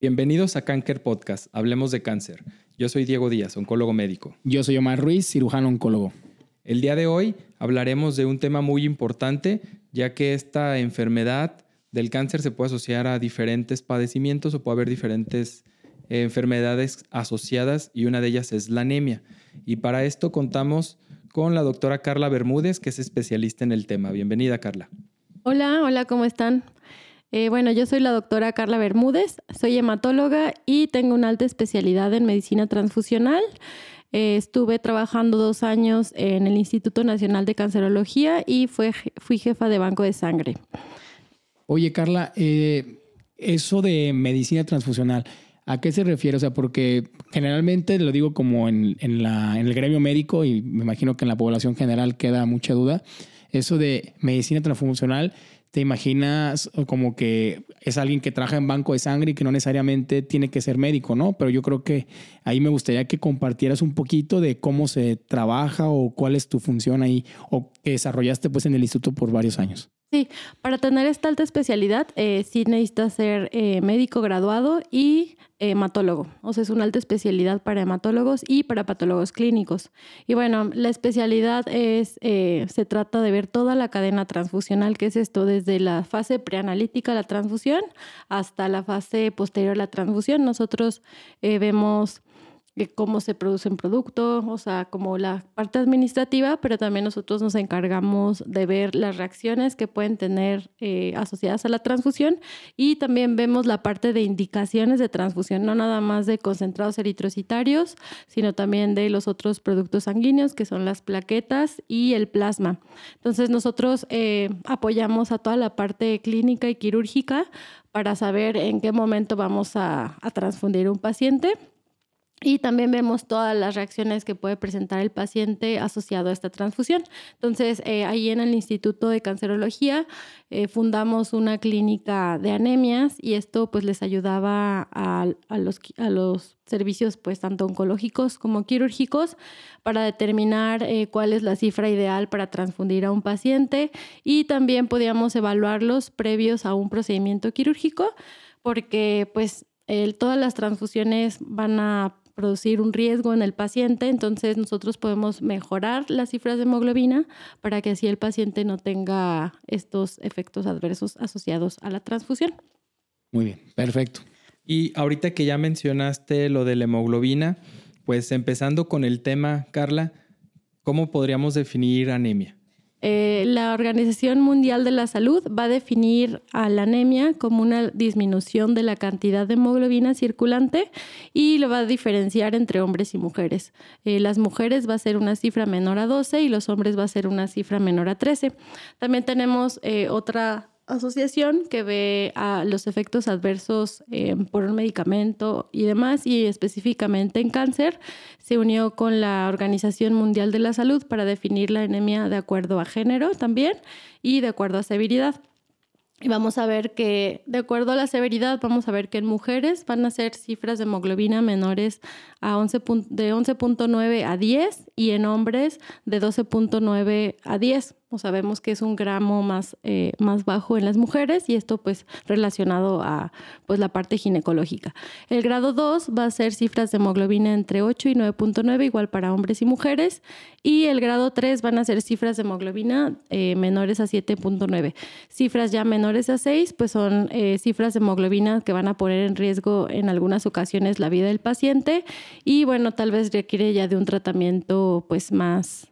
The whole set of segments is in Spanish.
Bienvenidos a Cancer Podcast, Hablemos de Cáncer. Yo soy Diego Díaz, oncólogo médico. Yo soy Omar Ruiz, cirujano oncólogo. El día de hoy hablaremos de un tema muy importante, ya que esta enfermedad del cáncer se puede asociar a diferentes padecimientos o puede haber diferentes eh, enfermedades asociadas y una de ellas es la anemia. Y para esto contamos con la doctora Carla Bermúdez, que es especialista en el tema. Bienvenida, Carla. Hola, hola, ¿cómo están? Eh, bueno, yo soy la doctora Carla Bermúdez, soy hematóloga y tengo una alta especialidad en medicina transfusional. Eh, estuve trabajando dos años en el Instituto Nacional de Cancerología y fui jefa de banco de sangre. Oye, Carla, eh, eso de medicina transfusional, ¿a qué se refiere? O sea, porque generalmente lo digo como en, en el gremio médico y me imagino que en la población general queda mucha duda. Eso de medicina transfusional te imaginas como que es alguien que trabaja en banco de sangre y que no necesariamente tiene que ser médico, ¿no? Pero yo creo que ahí me gustaría que compartieras un poquito de cómo se trabaja o cuál es tu función ahí o que desarrollaste pues en el instituto por varios años. Sí, para tener esta alta especialidad eh, sí necesitas ser eh, médico graduado y hematólogo. O sea, es una alta especialidad para hematólogos y para patólogos clínicos. Y bueno, la especialidad es, eh, se trata de ver toda la cadena transfusional, que es esto, desde la fase preanalítica, la transfusión, hasta la fase posterior la transfusión. Nosotros eh, vemos cómo se produce un producto, o sea, como la parte administrativa, pero también nosotros nos encargamos de ver las reacciones que pueden tener eh, asociadas a la transfusión y también vemos la parte de indicaciones de transfusión, no nada más de concentrados eritrocitarios, sino también de los otros productos sanguíneos, que son las plaquetas y el plasma. Entonces nosotros eh, apoyamos a toda la parte clínica y quirúrgica para saber en qué momento vamos a, a transfundir un paciente y también vemos todas las reacciones que puede presentar el paciente asociado a esta transfusión. Entonces, eh, ahí en el Instituto de Cancerología eh, fundamos una clínica de anemias y esto pues les ayudaba a, los, a los servicios pues tanto oncológicos como quirúrgicos para determinar eh, cuál es la cifra ideal para transfundir a un paciente y también podíamos evaluarlos previos a un procedimiento quirúrgico porque pues todas las transfusiones van a producir un riesgo en el paciente, entonces nosotros podemos mejorar las cifras de hemoglobina para que así el paciente no tenga estos efectos adversos asociados a la transfusión. Muy bien, perfecto. Y ahorita que ya mencionaste lo de la hemoglobina, pues empezando con el tema, Carla, ¿cómo podríamos definir anemia? Eh, la Organización Mundial de la Salud va a definir a la anemia como una disminución de la cantidad de hemoglobina circulante y lo va a diferenciar entre hombres y mujeres. Eh, las mujeres va a ser una cifra menor a 12 y los hombres va a ser una cifra menor a 13. También tenemos eh, otra asociación que ve a los efectos adversos eh, por un medicamento y demás, y específicamente en cáncer, se unió con la Organización Mundial de la Salud para definir la anemia de acuerdo a género también y de acuerdo a severidad. Y vamos a ver que, de acuerdo a la severidad, vamos a ver que en mujeres van a ser cifras de hemoglobina menores a 11 de 11.9 a 10 y en hombres de 12.9 a 10 sabemos que es un gramo más, eh, más bajo en las mujeres y esto pues relacionado a pues la parte ginecológica. El grado 2 va a ser cifras de hemoglobina entre 8 y 9.9 igual para hombres y mujeres y el grado 3 van a ser cifras de hemoglobina eh, menores a 7.9. Cifras ya menores a 6 pues son eh, cifras de hemoglobina que van a poner en riesgo en algunas ocasiones la vida del paciente y bueno tal vez requiere ya de un tratamiento pues más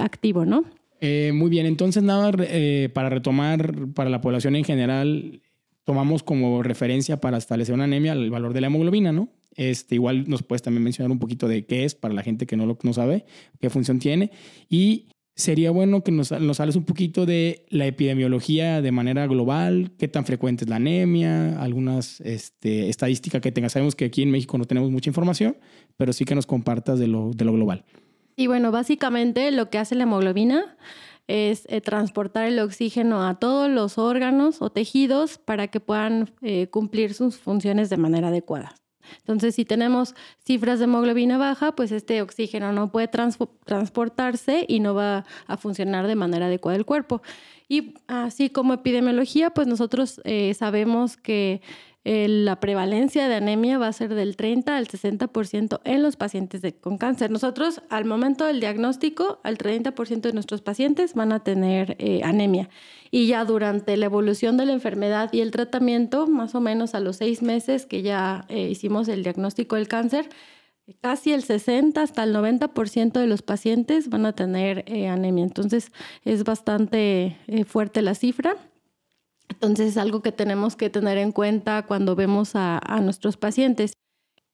activo, ¿no? Eh, muy bien, entonces nada, eh, para retomar, para la población en general, tomamos como referencia para establecer una anemia el valor de la hemoglobina, ¿no? Este, igual nos puedes también mencionar un poquito de qué es para la gente que no lo no sabe, qué función tiene. Y sería bueno que nos, nos hables un poquito de la epidemiología de manera global, qué tan frecuente es la anemia, algunas este, estadísticas que tengas. Sabemos que aquí en México no tenemos mucha información, pero sí que nos compartas de lo, de lo global. Y bueno, básicamente lo que hace la hemoglobina es eh, transportar el oxígeno a todos los órganos o tejidos para que puedan eh, cumplir sus funciones de manera adecuada. Entonces, si tenemos cifras de hemoglobina baja, pues este oxígeno no puede transportarse y no va a funcionar de manera adecuada el cuerpo. Y así como epidemiología, pues nosotros eh, sabemos que la prevalencia de anemia va a ser del 30 al 60% en los pacientes con cáncer. Nosotros, al momento del diagnóstico, al 30% de nuestros pacientes van a tener eh, anemia. Y ya durante la evolución de la enfermedad y el tratamiento, más o menos a los seis meses que ya eh, hicimos el diagnóstico del cáncer, casi el 60 hasta el 90% de los pacientes van a tener eh, anemia. Entonces es bastante fuerte la cifra. Entonces es algo que tenemos que tener en cuenta cuando vemos a, nuestros pacientes.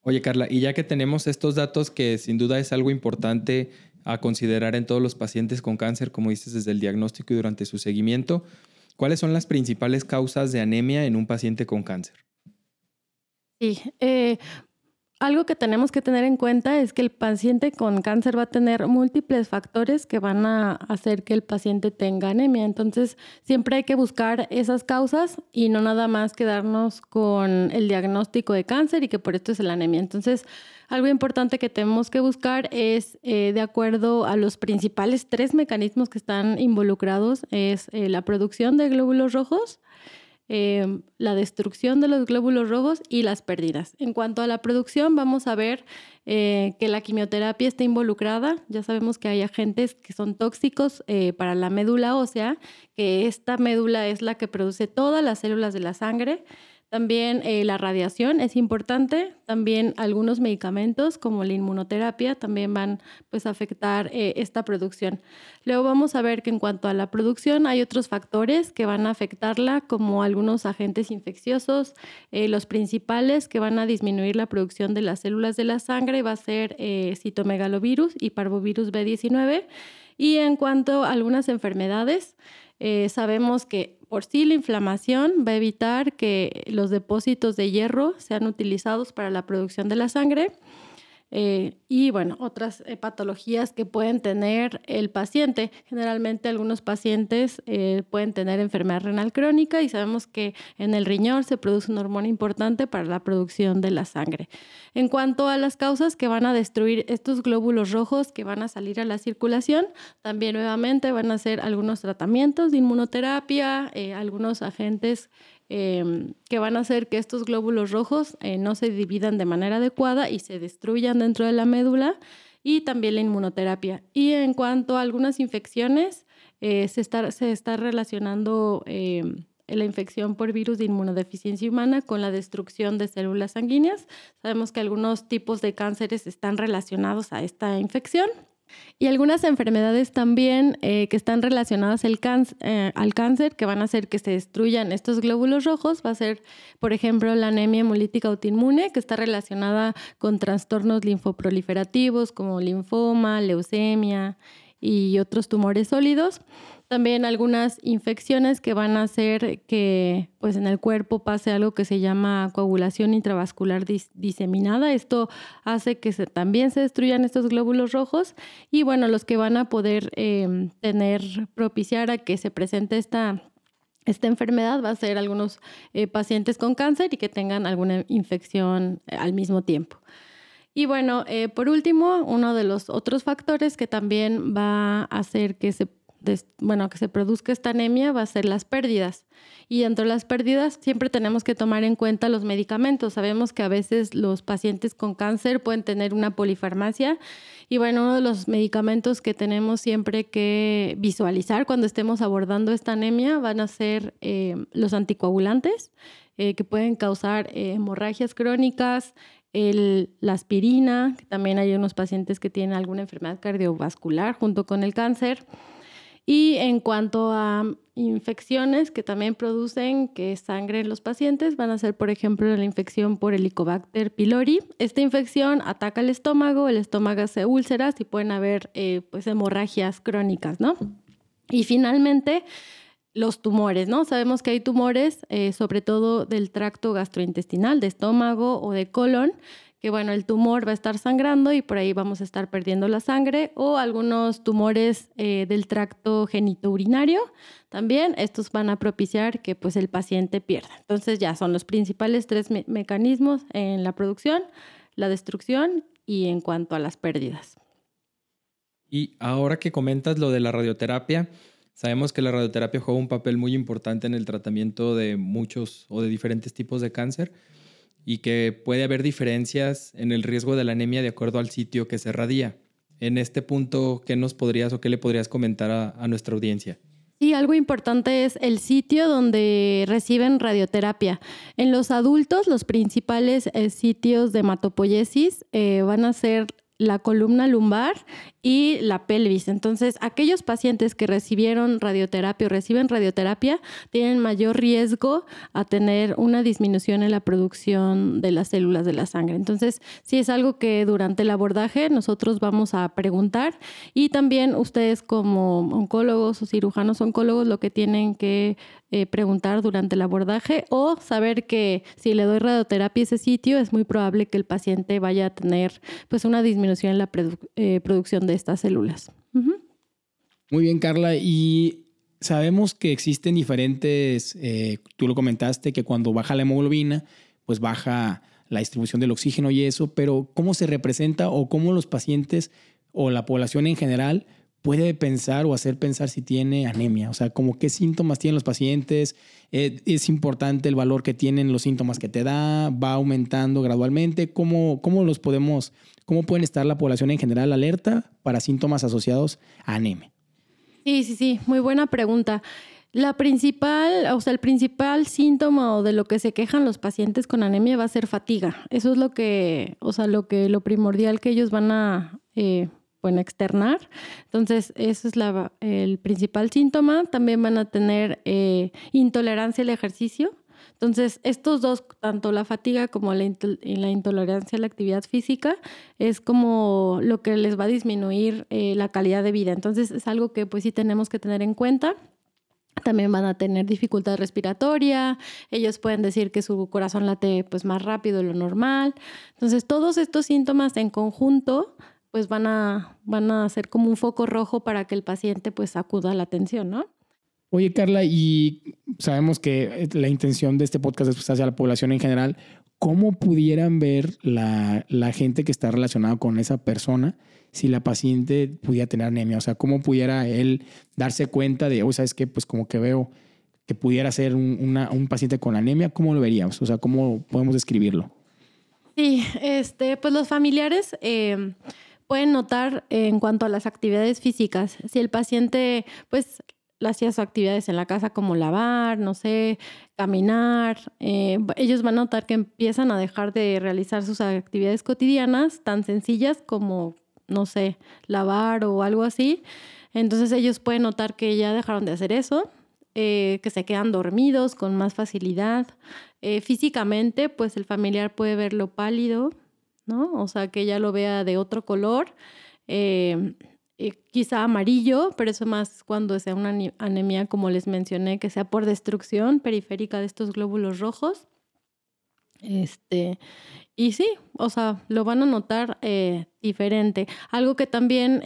Oye, Carla, y ya que tenemos estos datos que sin duda es algo importante a considerar en todos los pacientes con cáncer, como dices, desde el diagnóstico y durante su seguimiento, ¿cuáles son las principales causas de anemia en un paciente con cáncer? Sí, eh, algo que tenemos que tener en cuenta es que el paciente con cáncer va a tener múltiples factores que van a hacer que el paciente tenga anemia. Entonces, siempre hay que buscar esas causas y no nada más quedarnos con el diagnóstico de cáncer y que por esto es la anemia. Entonces, algo importante que tenemos que buscar es, eh, de acuerdo a los principales tres mecanismos que están involucrados, es eh, la producción de glóbulos rojos, Em, la destrucción de los glóbulos rojos y las pérdidas. En cuanto a la producción, vamos a ver eh, que la quimioterapia está involucrada. Ya sabemos que hay agentes que son tóxicos eh, para la médula ósea, que esta médula es la que produce todas las células de la sangre. También eh, la radiación es importante, también algunos medicamentos como la inmunoterapia también van pues, a afectar eh, esta producción. Luego vamos a ver que en cuanto a la producción hay otros factores que van a afectarla como algunos agentes infecciosos. Eh, los principales que van a disminuir la producción de las células de la sangre va a ser citomegalovirus y parvovirus B19. Y en cuanto a algunas enfermedades, sabemos que por sí, la inflamación va a evitar que los depósitos de hierro sean utilizados para la producción de la sangre eh, y bueno, otras eh, patologías que pueden tener el paciente. Generalmente algunos pacientes eh, pueden tener enfermedad renal crónica y sabemos que en el riñón se produce una hormona importante para la producción de la sangre. En cuanto a las causas que van a destruir estos glóbulos rojos que van a salir a la circulación, también nuevamente van a ser algunos tratamientos de inmunoterapia, algunos agentes Em, que van a hacer que estos glóbulos rojos eh, no se dividan de manera adecuada y se destruyan dentro de la médula y también la inmunoterapia. Y en cuanto a algunas infecciones, eh, se, está, se está relacionando em, la infección por virus de inmunodeficiencia humana con la destrucción de células sanguíneas. Sabemos que algunos tipos de cánceres están relacionados a esta infección. Y algunas enfermedades también eh, que están relacionadas eh, al cáncer, que van a hacer que se destruyan estos glóbulos rojos, va a ser, por ejemplo, la anemia hemolítica autoinmune, que está relacionada con trastornos linfoproliferativos como linfoma, leucemia y otros tumores sólidos. También algunas infecciones que van a hacer que pues, en el cuerpo pase algo que se llama coagulación intravascular diseminada. Esto hace que también se destruyan estos glóbulos rojos y bueno, los que van a poder em, tener, propiciar a que se presente esta esta enfermedad va a ser algunos eh, pacientes con cáncer y que tengan alguna infección eh, al mismo tiempo. Y bueno, eh, por último, uno de los otros factores que también va a hacer que se bueno, que se produzca esta anemia va a ser las pérdidas. Y entre las pérdidas siempre tenemos que tomar en cuenta los medicamentos. Sabemos que a veces los pacientes con cáncer pueden tener una polifarmacia y bueno, uno de los medicamentos que tenemos siempre que visualizar cuando estemos abordando esta anemia van a ser eh, los anticoagulantes eh, que pueden causar hemorragias crónicas, la aspirina, que también hay unos pacientes que tienen alguna enfermedad cardiovascular junto con el cáncer. Y en cuanto a infecciones que también producen que sangre en los pacientes, van a ser, por ejemplo, la infección por Helicobacter pylori. Esta infección ataca el estómago, el estómago hace úlceras y pueden haber eh, pues, hemorragias crónicas, ¿no? Y finalmente, los tumores, ¿no? Sabemos que hay tumores, eh, sobre todo del tracto gastrointestinal, de estómago o de colon, que bueno, el tumor va a estar sangrando y por ahí vamos a estar perdiendo la sangre o algunos tumores eh, del tracto genitourinario también estos van a propiciar que pues el paciente pierda. Entonces ya son los principales tres mecanismos en la producción, la destrucción y en cuanto a las pérdidas. Y ahora que comentas lo de la radioterapia, Sabemos que la radioterapia juega un papel muy importante en el tratamiento de muchos o de diferentes tipos de cáncer y que puede haber diferencias en el riesgo de la anemia de acuerdo al sitio que se radia. En este punto, ¿qué nos podrías o qué le podrías comentar a, a nuestra audiencia? Sí, algo importante es el sitio donde reciben radioterapia. En los adultos, los principales eh, sitios de hematopoiesis eh, van a ser la columna lumbar y la pelvis. Entonces, aquellos pacientes que recibieron radioterapia o reciben radioterapia tienen mayor riesgo a tener una disminución en la producción de las células de la sangre. Entonces, sí es algo que durante el abordaje nosotros vamos a preguntar y también ustedes como oncólogos o cirujanos oncólogos lo que tienen que eh, preguntar durante el abordaje o saber que si le doy radioterapia a ese sitio es muy probable que el paciente vaya a tener pues una disminución en la eh, producción de estas células. Muy bien, Carla. Y sabemos que existen diferentes, eh, tú lo comentaste, que cuando baja la hemoglobina, pues baja la distribución del oxígeno y eso, pero ¿cómo se representa o cómo los pacientes o la población en general puede pensar o hacer pensar si tiene anemia? O sea, como qué síntomas tienen los pacientes, eh, es importante el valor que tienen los síntomas que te da, va aumentando gradualmente, ¿cómo, cómo los podemos, cómo pueden estar la población en general alerta para síntomas asociados a anemia? Sí, sí, sí, muy buena pregunta. La principal, o sea, el principal síntoma o de lo que se quejan los pacientes con anemia va a ser fatiga. Eso es lo que, o sea, lo que, lo primordial que ellos van a eh, pueden externar. Entonces, ese es la, el principal síntoma. También van a tener eh, intolerancia al ejercicio. Entonces, estos dos, tanto la fatiga como la, la, intolerancia a la actividad física, es como lo que les va a disminuir eh, la calidad de vida. Entonces, es algo que pues sí tenemos que tener en cuenta. También van a tener dificultad respiratoria, ellos pueden decir que su corazón late pues más rápido de lo normal. Entonces, todos estos síntomas en conjunto pues van a, van a ser como un foco rojo para que el paciente pues acuda a la atención, ¿no? Oye, Carla, y sabemos que la intención de este podcast es pues, hacia la población en general. ¿Cómo pudieran ver la, la gente que está relacionada con esa persona si la paciente pudiera tener anemia? O sea, ¿cómo pudiera él darse cuenta de, o oh, ¿sabes qué? Pues como que veo que pudiera ser un, una, un paciente con anemia, ¿cómo lo veríamos? O sea, ¿cómo podemos describirlo? Sí, este, pues los familiares... Eh, pueden notar en cuanto a las actividades físicas. Si el paciente, pues, hacía sus actividades en la casa como lavar, no sé, caminar, eh, ellos van a notar que empiezan a dejar de realizar sus actividades cotidianas tan sencillas como, no sé, lavar o algo así. Entonces ellos pueden notar que ya dejaron de hacer eso, eh, que se quedan dormidos con más facilidad. Eh, físicamente, pues el familiar puede verlo pálido, ¿no? O sea, que ella lo vea de otro color, eh, eh, quizá amarillo, pero eso más cuando sea una anemia, como les mencioné, que sea por destrucción periférica de estos glóbulos rojos. Este, y sí, o sea, lo van a notar eh, diferente. Algo que también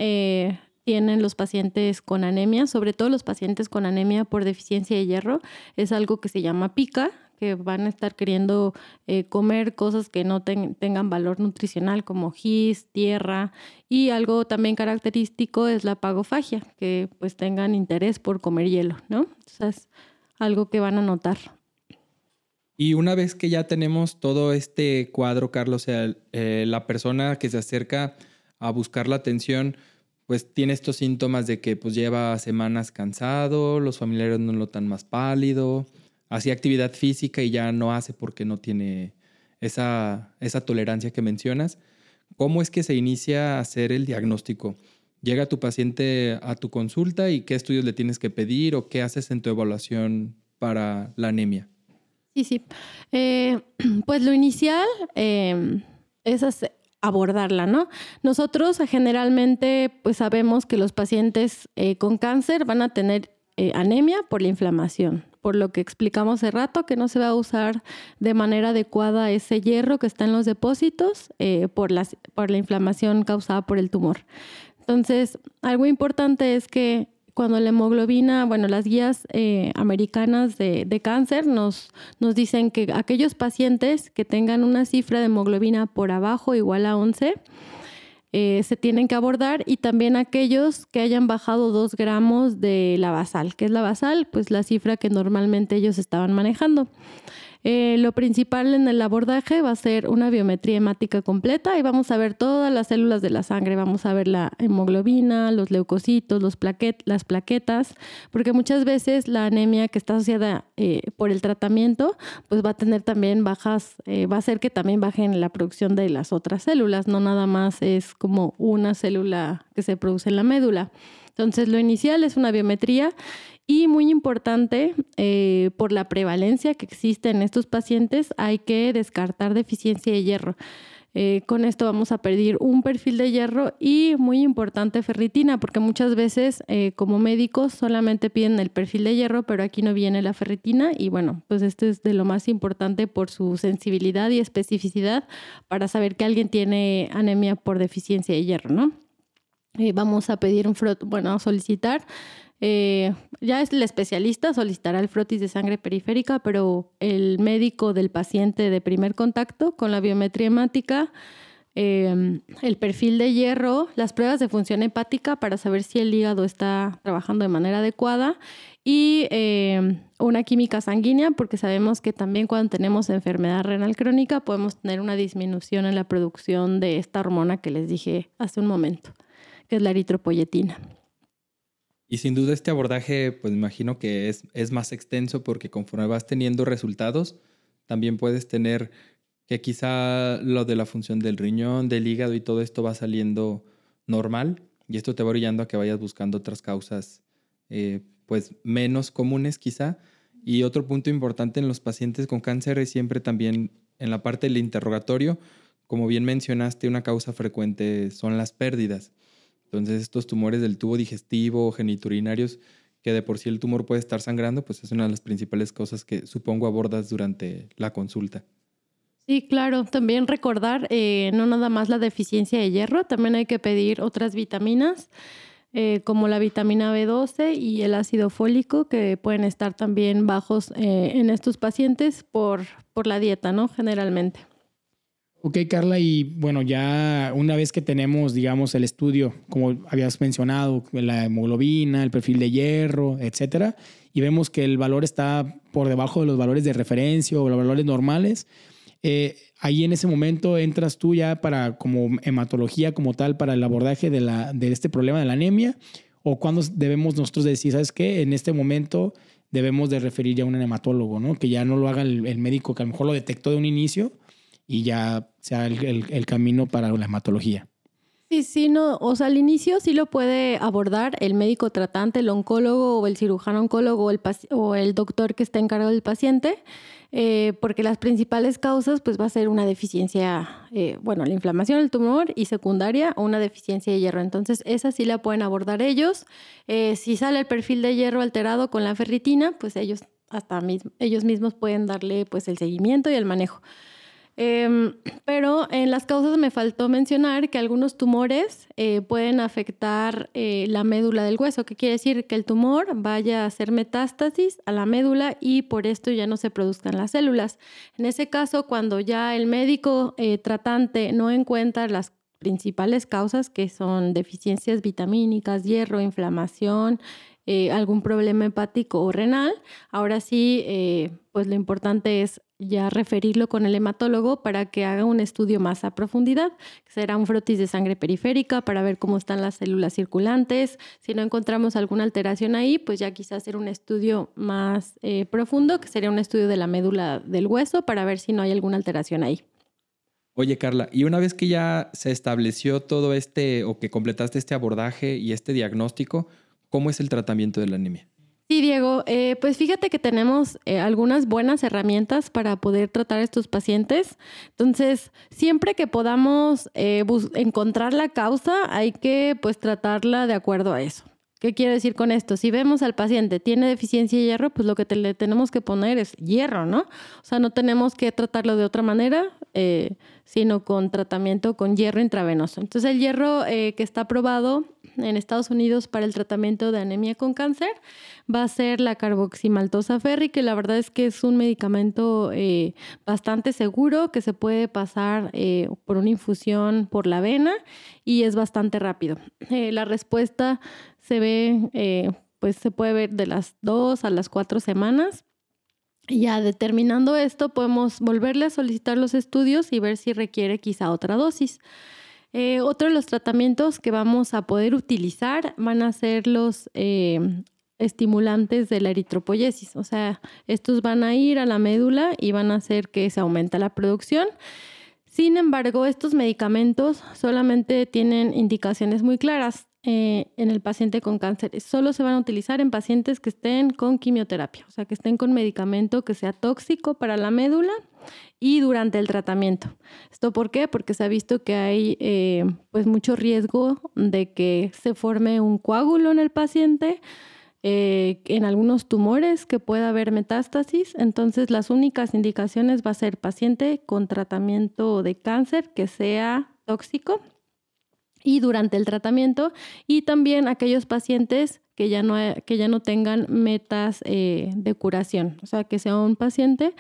tienen los pacientes con anemia, sobre todo los pacientes con anemia por deficiencia de hierro, es algo que se llama pica, que van a estar queriendo eh, comer cosas que no tengan valor nutricional como gis, tierra y algo también característico es la pagofagia, que pues tengan interés por comer hielo, ¿no? Entonces, algo que van a notar. Y una vez que ya tenemos todo este cuadro, Carlos, o eh, la persona que se acerca a buscar la atención, pues tiene estos síntomas de que pues lleva semanas cansado, los familiares no lo tan más pálido, hacía actividad física y ya no hace porque no tiene esa, esa tolerancia que mencionas. ¿Cómo es que se inicia a hacer el diagnóstico? Llega tu paciente a tu consulta y qué estudios le tienes que pedir o qué haces en tu evaluación para la anemia. Sí, sí. Eh, pues lo inicial eh, es abordarla, ¿no? Nosotros generalmente pues sabemos que los pacientes eh, con cáncer van a tener anemia por la inflamación por lo que explicamos hace rato, que no se va a usar de manera adecuada ese hierro que está en los depósitos eh, por, por la inflamación causada por el tumor. Entonces, algo importante es que cuando la hemoglobina, bueno, las guías eh, americanas de, de, cáncer nos, nos dicen que aquellos pacientes que tengan una cifra de hemoglobina por abajo igual a 11, eh, se tienen que abordar y también aquellos que hayan bajado dos gramos de la basal. ¿Qué es la basal? Pues la cifra que normalmente ellos estaban manejando. Eh, lo principal en el abordaje va a ser una biometría hemática completa y vamos a ver todas las células de la sangre. Vamos a ver la hemoglobina, los leucocitos, los las plaquetas, porque muchas veces la anemia que está asociada eh, por el tratamiento, pues va a tener también bajas, eh, va a hacer que también bajen la producción de las otras células. No nada más es como una célula que se produce en la médula. Entonces, lo inicial es una biometría y muy importante, eh, por la prevalencia que existe en estos pacientes, hay que descartar deficiencia de hierro. Eh, con esto vamos a pedir un perfil de hierro y muy importante ferritina, porque muchas veces eh, como médicos solamente piden el perfil de hierro, pero aquí no viene la ferritina y bueno, pues esto es de lo más importante por su sensibilidad y especificidad para saber que alguien tiene anemia por deficiencia de hierro, ¿no? vamos a pedir un frot, bueno, a solicitar eh, ya es el especialista, solicitará el frotis de sangre periférica, pero el médico del paciente de primer contacto con la biometría hemática, em, el perfil de hierro, las pruebas de función hepática para saber si el hígado está trabajando de manera adecuada y em, una química sanguínea, porque sabemos que también cuando tenemos enfermedad renal crónica podemos tener una disminución en la producción de esta hormona que les dije hace un momento, que es la eritropoyetina. Y sin duda este abordaje, pues imagino que es, es más extenso porque conforme vas teniendo resultados, también puedes tener que quizá lo de la función del riñón, del hígado y todo esto va saliendo normal y esto te va orillando a que vayas buscando otras causas eh, pues menos comunes quizá. Y otro punto importante en los pacientes con cáncer es siempre también en la parte del interrogatorio, como bien mencionaste, una causa frecuente son las pérdidas. Entonces, estos tumores del tubo digestivo, geniturinarios, que de por sí el tumor puede estar sangrando, pues es una de las principales cosas que supongo abordas durante la consulta. Sí, claro. También recordar, eh, no nada más la deficiencia de hierro, también hay que pedir otras vitaminas, eh, como la vitamina B12 y el ácido fólico, que pueden estar también bajos eh, en estos pacientes por, por la dieta, ¿no? Generalmente. Ok, Carla, y bueno, ya una vez que tenemos, digamos, el estudio, como habías mencionado, la hemoglobina, el perfil de hierro, etcétera, y vemos que el valor está por debajo de los valores de referencia o los valores normales, eh, ahí en ese momento entras tú ya para como hematología como tal para el abordaje de, la, de este problema de la anemia, o cuando debemos nosotros decir, ¿sabes qué? En este momento debemos de referir ya a un hematólogo, ¿no? Que ya no lo haga el, el médico que a lo mejor lo detectó de un inicio y ya sea el, camino para la hematología. Sí, sí, no, o sea, al inicio sí lo puede abordar el médico tratante, el oncólogo o el cirujano oncólogo o el, o el doctor que está encargado del paciente, eh, porque las principales causas pues va a ser una deficiencia, eh, bueno, la inflamación del tumor y secundaria o una deficiencia de hierro. Entonces, esa sí la pueden abordar ellos. Eh, si sale el perfil de hierro alterado con la ferritina, pues ellos hasta ellos mismos pueden darle pues el seguimiento y el manejo. Em, pero en las causas me faltó mencionar que algunos tumores eh, pueden afectar eh, la médula del hueso, que quiere decir que el tumor vaya a hacer metástasis a la médula y por esto ya no se produzcan las células. En ese caso, cuando ya el médico eh, tratante no encuentra las principales causas, que son deficiencias vitamínicas, hierro, inflamación, algún problema hepático o renal, ahora sí, pues lo importante es ya referirlo con el hematólogo para que haga un estudio más a profundidad, que será un frotis de sangre periférica para ver cómo están las células circulantes. Si no encontramos alguna alteración ahí, pues ya quizás hacer un estudio más eh, profundo, que sería un estudio de la médula del hueso para ver si no hay alguna alteración ahí. Oye, Carla, y una vez que ya se estableció todo este o que completaste este abordaje y este diagnóstico, ¿cómo es el tratamiento de la anemia? Sí, Diego, eh, pues fíjate que tenemos eh, algunas buenas herramientas para poder tratar a estos pacientes. Entonces, siempre que podamos eh, encontrar la causa, hay que pues tratarla de acuerdo a eso. ¿Qué quiero decir con esto? Si vemos al paciente tiene deficiencia de hierro, pues lo que le tenemos que poner es hierro, ¿no? O sea, no tenemos que tratarlo de otra manera, eh, sino con tratamiento con hierro intravenoso. Entonces, el hierro eh, que está aprobado en Estados Unidos para el tratamiento de anemia con cáncer va a ser la carboximaltosa ferri, que la verdad es que es un medicamento eh, bastante seguro, que se puede pasar por una infusión por la vena y es bastante rápido. la respuesta se ve, eh, pues se puede ver de las dos a las cuatro semanas. Ya determinando esto, podemos volverle a solicitar los estudios y ver si requiere quizá otra dosis. Eh, otro de los tratamientos que vamos a poder utilizar van a ser los eh, estimulantes de la eritropoyesis. O sea, estos van a ir a la médula y van a hacer que se aumente la producción. Sin embargo, estos medicamentos solamente tienen indicaciones muy claras. Eh, en el paciente con cáncer. Solo se van a utilizar en pacientes que estén con quimioterapia, o sea, que estén con medicamento que sea tóxico para la médula y durante el tratamiento. ¿Esto por qué? Porque se ha visto que hay eh, pues mucho riesgo de que se forme un coágulo en el paciente, eh, en algunos tumores que pueda haber metástasis. Entonces, las únicas indicaciones va a ser paciente con tratamiento de cáncer que sea tóxico y durante el tratamiento y también aquellos pacientes que ya no, que ya no tengan metas eh, de curación, o sea, que sea un paciente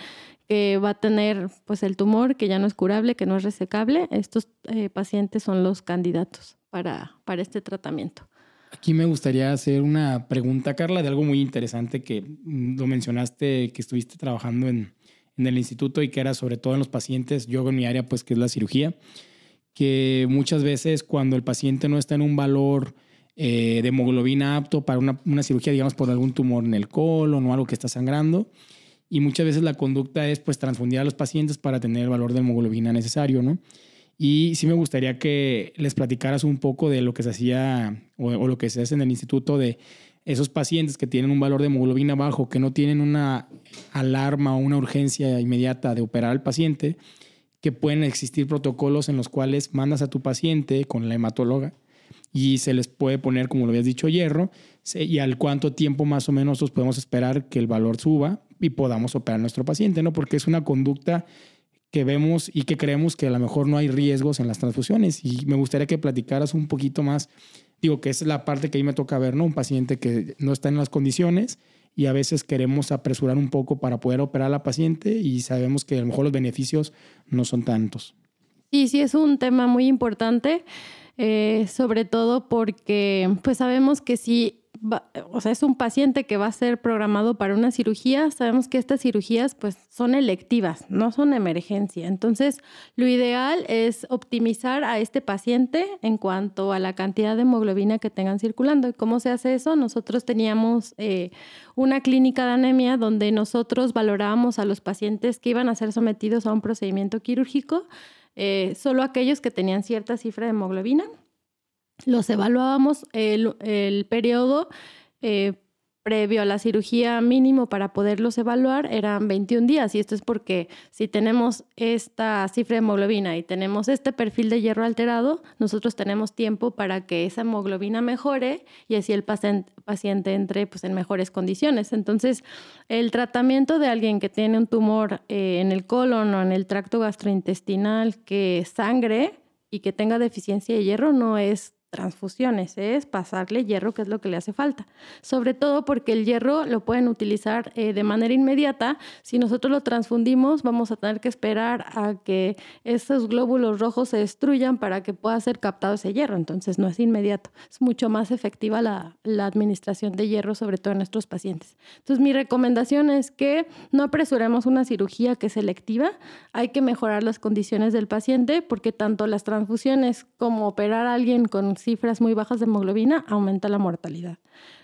que va a tener pues el tumor que ya no es curable, que no es resecable, estos eh, pacientes son los candidatos para, para este tratamiento. Aquí me gustaría hacer una pregunta, Carla, de algo muy interesante que mm, lo mencionaste, que estuviste trabajando en, en el instituto y que era sobre todo en los pacientes, yo en mi área, pues que es la cirugía que muchas veces cuando el paciente no está en un valor eh, de hemoglobina apto para una, una, cirugía, digamos, por algún tumor en el colon o algo que está sangrando, y muchas veces la conducta es pues transfundir a los pacientes para tener el valor de hemoglobina necesario, ¿no? Y sí me gustaría que les platicaras un poco de lo que se hacía o, o lo que se hace en el instituto de esos pacientes que tienen un valor de hemoglobina bajo, que no tienen una alarma o una urgencia inmediata de operar al paciente, que pueden existir protocolos en los cuales mandas a tu paciente con la hematóloga y se les puede poner, como lo habías dicho, hierro, y al cuánto tiempo más o menos nosotros podemos esperar que el valor suba y podamos operar a nuestro paciente, ¿no? Porque es una conducta que vemos y que creemos que a lo mejor no hay riesgos en las transfusiones. Y me gustaría que platicaras un poquito más, digo que es la parte que a mí me toca ver, ¿no? Un paciente que no está en las condiciones y a veces queremos apresurar un poco para poder operar a la paciente y sabemos que a lo mejor los beneficios no son tantos. Sí, sí, es un tema muy importante, eh, sobre todo porque pues sabemos que si o sea, es un paciente que va a ser programado para una cirugía, sabemos que estas cirugías pues son electivas, no son emergencia. Entonces, lo ideal es optimizar a este paciente en cuanto a la cantidad de hemoglobina que tengan circulando. ¿Y cómo se hace eso? Nosotros teníamos eh, una clínica de anemia donde nosotros valorábamos a los pacientes que iban a ser sometidos a un procedimiento quirúrgico, eh, solo aquellos que tenían cierta cifra de hemoglobina los evaluábamos el, el periodo eh, previo a la cirugía mínimo para poderlos evaluar eran 21 días y esto es porque si tenemos esta cifra de hemoglobina y tenemos este perfil de hierro alterado, nosotros tenemos tiempo para que esa hemoglobina mejore y así el paciente, entre pues, en mejores condiciones. Entonces, el tratamiento de alguien que tiene un tumor eh, en el colon o en el tracto gastrointestinal que sangre y que tenga deficiencia de hierro no es transfusiones, es pasarle hierro, que es lo que le hace falta. Sobre todo porque el hierro lo pueden utilizar eh, de manera inmediata. Si nosotros lo transfundimos, vamos a tener que esperar a que esos glóbulos rojos se destruyan para que pueda ser captado ese hierro. Entonces no es inmediato. Es mucho más efectiva la, la administración de hierro, sobre todo en nuestros pacientes. Entonces mi recomendación es que no apresuremos una cirugía que es selectiva. Hay que mejorar las condiciones del paciente porque tanto las transfusiones como operar a alguien con cifras muy bajas de hemoglobina, aumenta la mortalidad.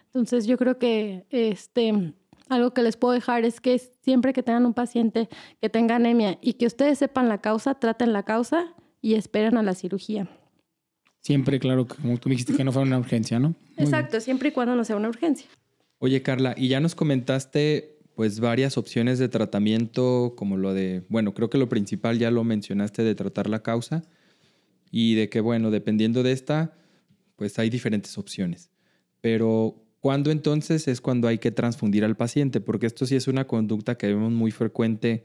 Entonces yo creo que este, algo que les puedo dejar es que siempre que tengan un paciente que tenga anemia y que ustedes sepan la causa, traten la causa y esperen a la cirugía. Siempre, claro, como tú dijiste, que no fuera una urgencia, ¿no? Exacto, siempre y cuando no sea una urgencia. Oye, Carla, y ya nos comentaste pues varias opciones de tratamiento, como lo de, bueno, creo que lo principal ya lo mencionaste de tratar la causa y de que, bueno, dependiendo de esta, pues hay diferentes opciones. pero ¿cuándo entonces es cuando hay que transfundir al paciente? Porque esto sí es una conducta que vemos muy frecuente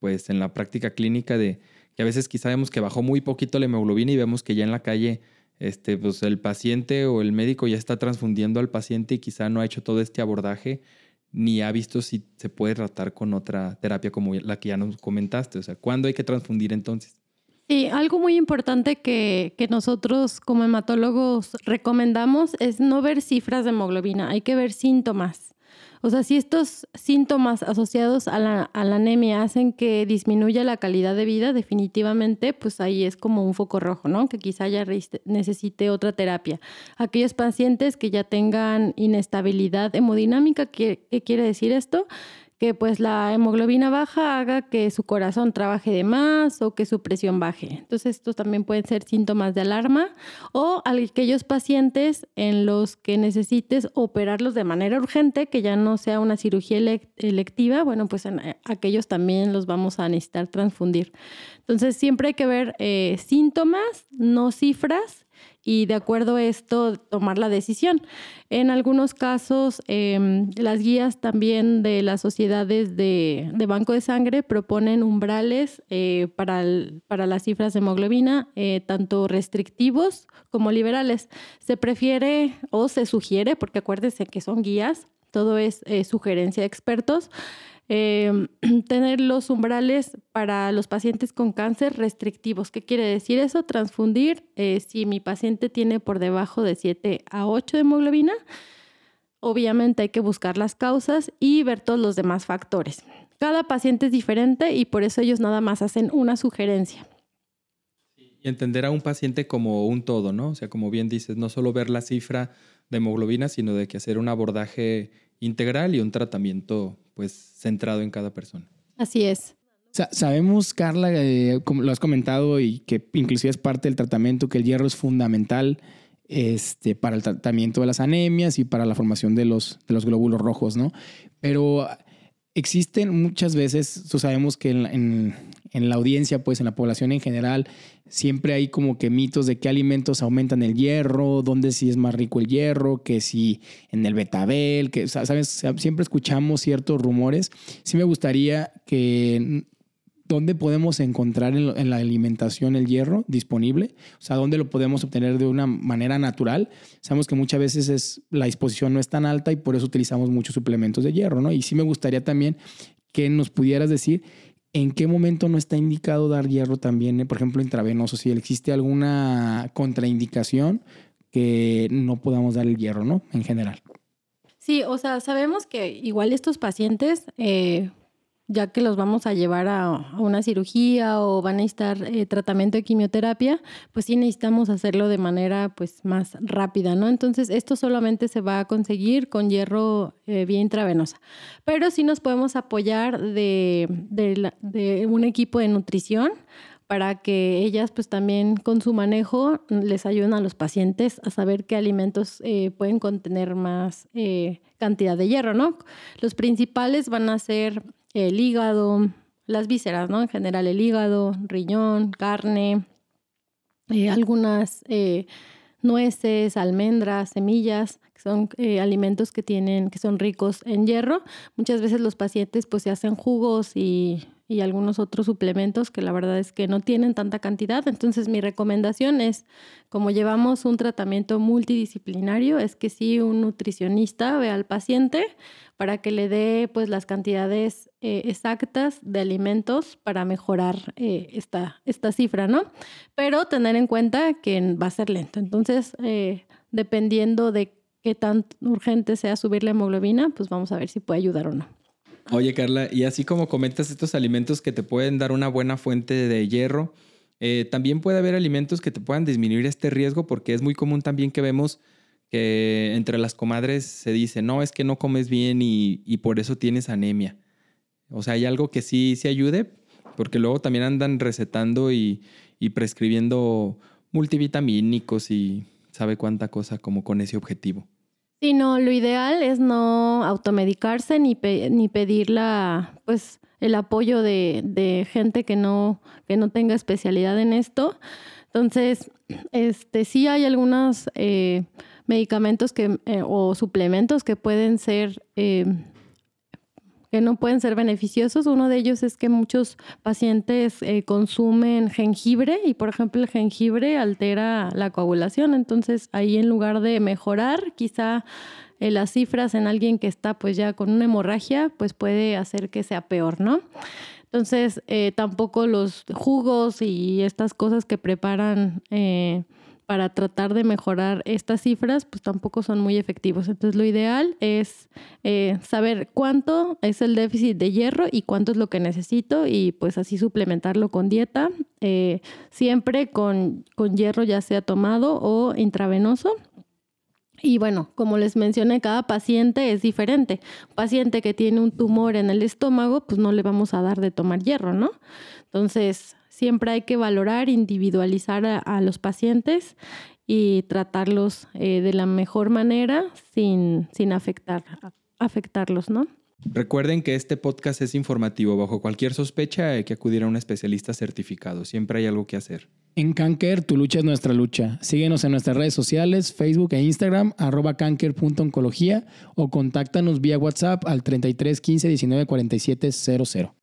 pues en la práctica clínica de que a veces quizá vemos que bajó muy poquito la hemoglobina y vemos que ya en la calle este, pues el paciente o el médico ya está transfundiendo al paciente y quizá no ha hecho todo este abordaje ni ha visto si se puede tratar con otra terapia como la que ya nos comentaste. O sea, ¿cuándo hay que transfundir entonces? Sí, algo muy importante que, que, nosotros como hematólogos recomendamos es no ver cifras de hemoglobina, hay que ver síntomas. O sea, si estos síntomas asociados a la, anemia hacen que disminuya la calidad de vida, definitivamente, pues ahí es como un foco rojo, ¿no? Que quizá ya necesite otra terapia. Aquellos pacientes que ya tengan inestabilidad hemodinámica, ¿qué, qué quiere decir esto? Que pues la hemoglobina baja haga que su corazón trabaje de más o que su presión baje. Entonces estos también pueden ser síntomas de alarma o aquellos pacientes en los que necesites operarlos de manera urgente, que ya no sea una cirugía electiva, bueno, pues eh, aquellos también los vamos a necesitar transfundir. Entonces siempre hay que ver eh, síntomas, no cifras y de acuerdo a esto tomar la decisión. En algunos casos, em, las guías también de las sociedades de, banco de sangre proponen umbrales eh, para, para, las cifras de hemoglobina, eh, tanto restrictivos como liberales. Se prefiere o se sugiere, porque acuérdense que son guías, todo es eh, sugerencia de expertos, Em, tener los umbrales para los pacientes con cáncer restrictivos. ¿Qué quiere decir eso? Transfundir eh, si mi paciente tiene por debajo de 7 a 8 de hemoglobina. Obviamente hay que buscar las causas y ver todos los demás factores. Cada paciente es diferente y por eso ellos nada más hacen una sugerencia. Y entender a un paciente como un todo, ¿no? O sea, como bien dices, no solo ver la cifra de hemoglobina, sino de que hacer un abordaje integral y un tratamiento pues centrado en cada persona. Así es. sabemos, Carla, eh, como lo has comentado y que inclusive es parte del tratamiento, que el hierro es fundamental este, para el tratamiento de las anemias y para la formación de los, de los glóbulos rojos, ¿no? Pero existen muchas veces, sabemos que en, en la audiencia, pues en la población en general, siempre hay como que mitos de qué alimentos aumentan el hierro, dónde sí es más rico el hierro, que si en el betabel, que, ¿sabes? Siempre escuchamos ciertos rumores. Sí me gustaría que ¿dónde podemos encontrar en, la alimentación el hierro disponible? O sea, ¿dónde lo podemos obtener de una manera natural? Sabemos que muchas veces es, la disposición no es tan alta y por eso utilizamos muchos suplementos de hierro, ¿no? Y sí me gustaría también que nos pudieras decir ¿En qué momento no está indicado dar hierro también, eh, por ejemplo, intravenoso? Si existe alguna contraindicación que no podamos dar el hierro, ¿no? En general. Sí, o sea, sabemos que igual estos pacientes eh, ya que los vamos a llevar a, una cirugía o van a necesitar eh, tratamiento de quimioterapia, pues sí necesitamos hacerlo de manera pues más rápida, ¿no? Entonces esto solamente se va a conseguir con hierro eh, vía intravenosa, pero sí nos podemos apoyar de, de, un equipo de nutrición para que ellas pues también con su manejo les ayuden a los pacientes a saber qué alimentos eh, pueden contener más cantidad de hierro, ¿no? Los principales van a ser el hígado, las vísceras, ¿no? En general el hígado, riñón, carne, eh, algunas eh, nueces, almendras, semillas, que son eh, alimentos que tienen, que son ricos en hierro. Muchas veces los pacientes pues se hacen jugos y, y algunos otros suplementos que la verdad es que no tienen tanta cantidad. Entonces mi recomendación es, como llevamos un tratamiento multidisciplinario, es que si un nutricionista vea al paciente para que le dé pues las cantidades eh, exactas de alimentos para mejorar eh, esta, esta cifra, ¿no? Pero tener en cuenta que va a ser lento. Entonces, eh, dependiendo de qué tan urgente sea subir la hemoglobina, pues vamos a ver si puede ayudar o no. Oye, Carla, y así como comentas estos alimentos que te pueden dar una buena fuente de hierro, también puede haber alimentos que te puedan disminuir este riesgo porque es muy común también que vemos que entre las comadres se dice, no, es que no comes bien y, por eso tienes anemia. O sea, hay algo que sí, sí ayude, porque luego también andan recetando y, prescribiendo multivitamínicos y sabe cuánta cosa como con ese objetivo. Sí, no, lo ideal es no automedicarse ni, ni pedir la, pues, el apoyo de, gente que no, que no tenga especialidad en esto. Entonces, este, sí hay algunas... Eh, medicamentos que, eh, o suplementos que pueden ser eh, que no pueden ser beneficiosos. Uno de ellos es que muchos pacientes eh, consumen jengibre y, por ejemplo, el jengibre altera la coagulación. Entonces, ahí en lugar de mejorar, quizá eh, las cifras en alguien que está pues ya con una hemorragia, pues puede hacer que sea peor, ¿no? Entonces, eh, tampoco los jugos y estas cosas que preparan para tratar de mejorar estas cifras, pues tampoco son muy efectivos. Entonces lo ideal es eh, saber cuánto es el déficit de hierro y cuánto es lo que necesito y pues así suplementarlo con dieta, eh, siempre con, con hierro ya sea tomado o intravenoso. Y bueno, como les mencioné, cada paciente es diferente. Paciente que tiene un tumor en el estómago, pues no le vamos a dar de tomar hierro, ¿no? Entonces, siempre hay que valorar, individualizar a, los pacientes y tratarlos eh, de la mejor manera sin, sin afectar, afectarlos, ¿no? Recuerden que este podcast es informativo. Bajo cualquier sospecha hay que acudir a un especialista certificado. Siempre hay algo que hacer. En Canker, tu lucha es nuestra lucha. Síguenos en nuestras redes sociales, Facebook e Instagram, arroba canker.oncología o contáctanos vía WhatsApp al 33 15 19 47 00.